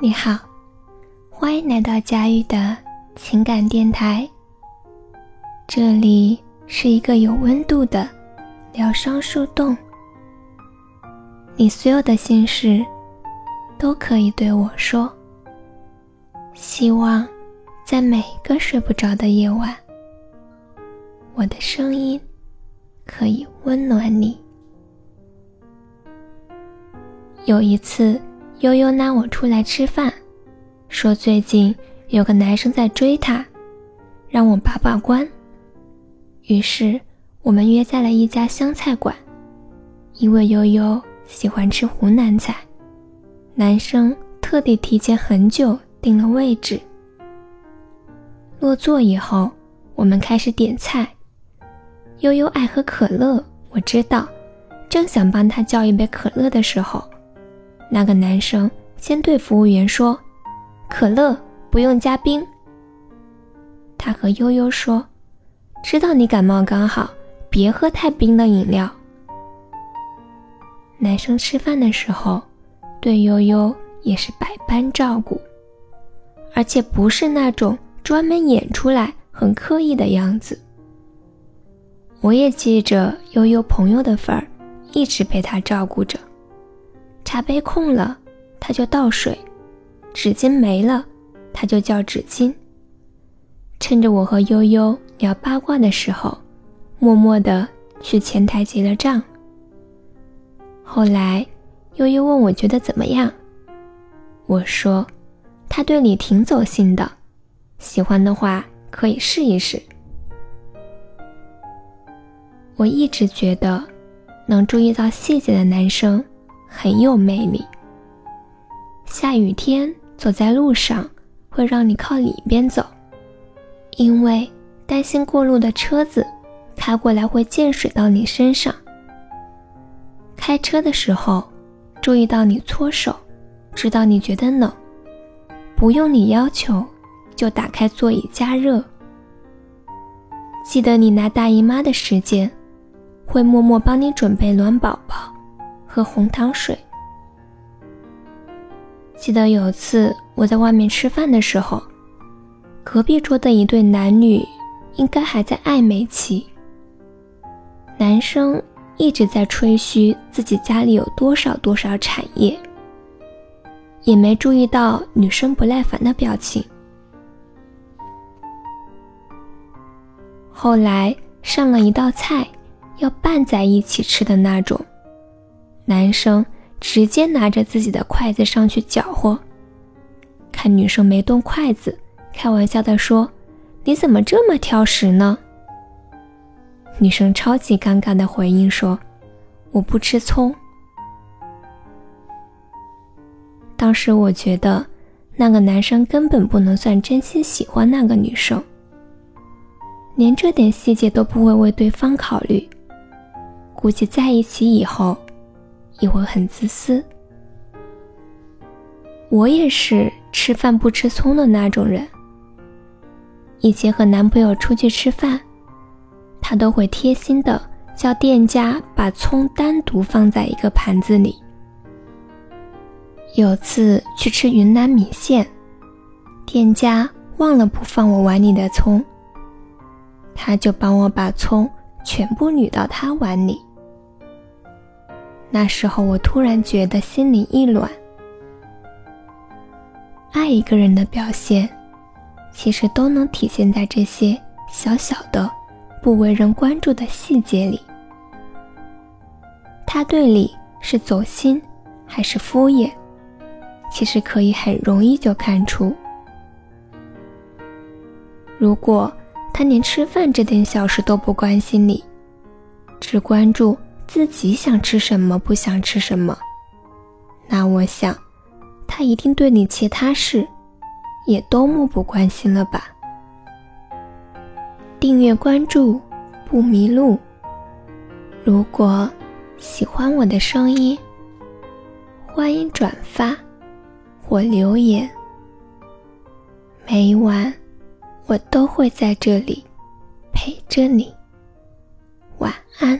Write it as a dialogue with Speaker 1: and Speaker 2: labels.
Speaker 1: 你好，欢迎来到佳玉的情感电台。这里是一个有温度的疗伤树洞，你所有的心事都可以对我说。希望在每个睡不着的夜晚，我的声音可以温暖你。有一次。悠悠拉我出来吃饭，说最近有个男生在追她，让我把把关。于是我们约在了一家湘菜馆，因为悠悠喜欢吃湖南菜，男生特地提前很久订了位置。落座以后，我们开始点菜。悠悠爱喝可乐，我知道，正想帮他叫一杯可乐的时候。那个男生先对服务员说：“可乐不用加冰。”他和悠悠说：“知道你感冒刚好，别喝太冰的饮料。”男生吃饭的时候，对悠悠也是百般照顾，而且不是那种专门演出来很刻意的样子。我也记着悠悠朋友的份儿，一直被他照顾着。茶杯空了，他就倒水；纸巾没了，他就叫纸巾。趁着我和悠悠聊八卦的时候，默默地去前台结了账。后来，悠悠问我觉得怎么样，我说他对你挺走心的，喜欢的话可以试一试。我一直觉得，能注意到细节的男生。很有魅力。下雨天走在路上，会让你靠里边走，因为担心过路的车子开过来会溅水到你身上。开车的时候，注意到你搓手，知道你觉得冷，不用你要求，就打开座椅加热。记得你拿大姨妈的时间，会默默帮你准备暖宝宝。喝红糖水。记得有次我在外面吃饭的时候，隔壁桌的一对男女应该还在暧昧期。男生一直在吹嘘自己家里有多少多少产业，也没注意到女生不耐烦的表情。后来上了一道菜，要拌在一起吃的那种。男生直接拿着自己的筷子上去搅和，看女生没动筷子，开玩笑的说：“你怎么这么挑食呢？”女生超级尴尬的回应说：“我不吃葱。”当时我觉得那个男生根本不能算真心喜欢那个女生，连这点细节都不会为对方考虑，估计在一起以后。也会很自私。我也是吃饭不吃葱的那种人。以前和男朋友出去吃饭，他都会贴心的叫店家把葱单独放在一个盘子里。有次去吃云南米线，店家忘了不放我碗里的葱，他就帮我把葱全部捋到他碗里。那时候我突然觉得心里一暖。爱一个人的表现，其实都能体现在这些小小的、不为人关注的细节里。他对你是走心还是敷衍，其实可以很容易就看出。如果他连吃饭这点小事都不关心你，只关注。自己想吃什么，不想吃什么，那我想，他一定对你其他事也都漠不关心了吧。订阅关注，不迷路。如果喜欢我的声音，欢迎转发或留言。每晚我都会在这里陪着你。晚安。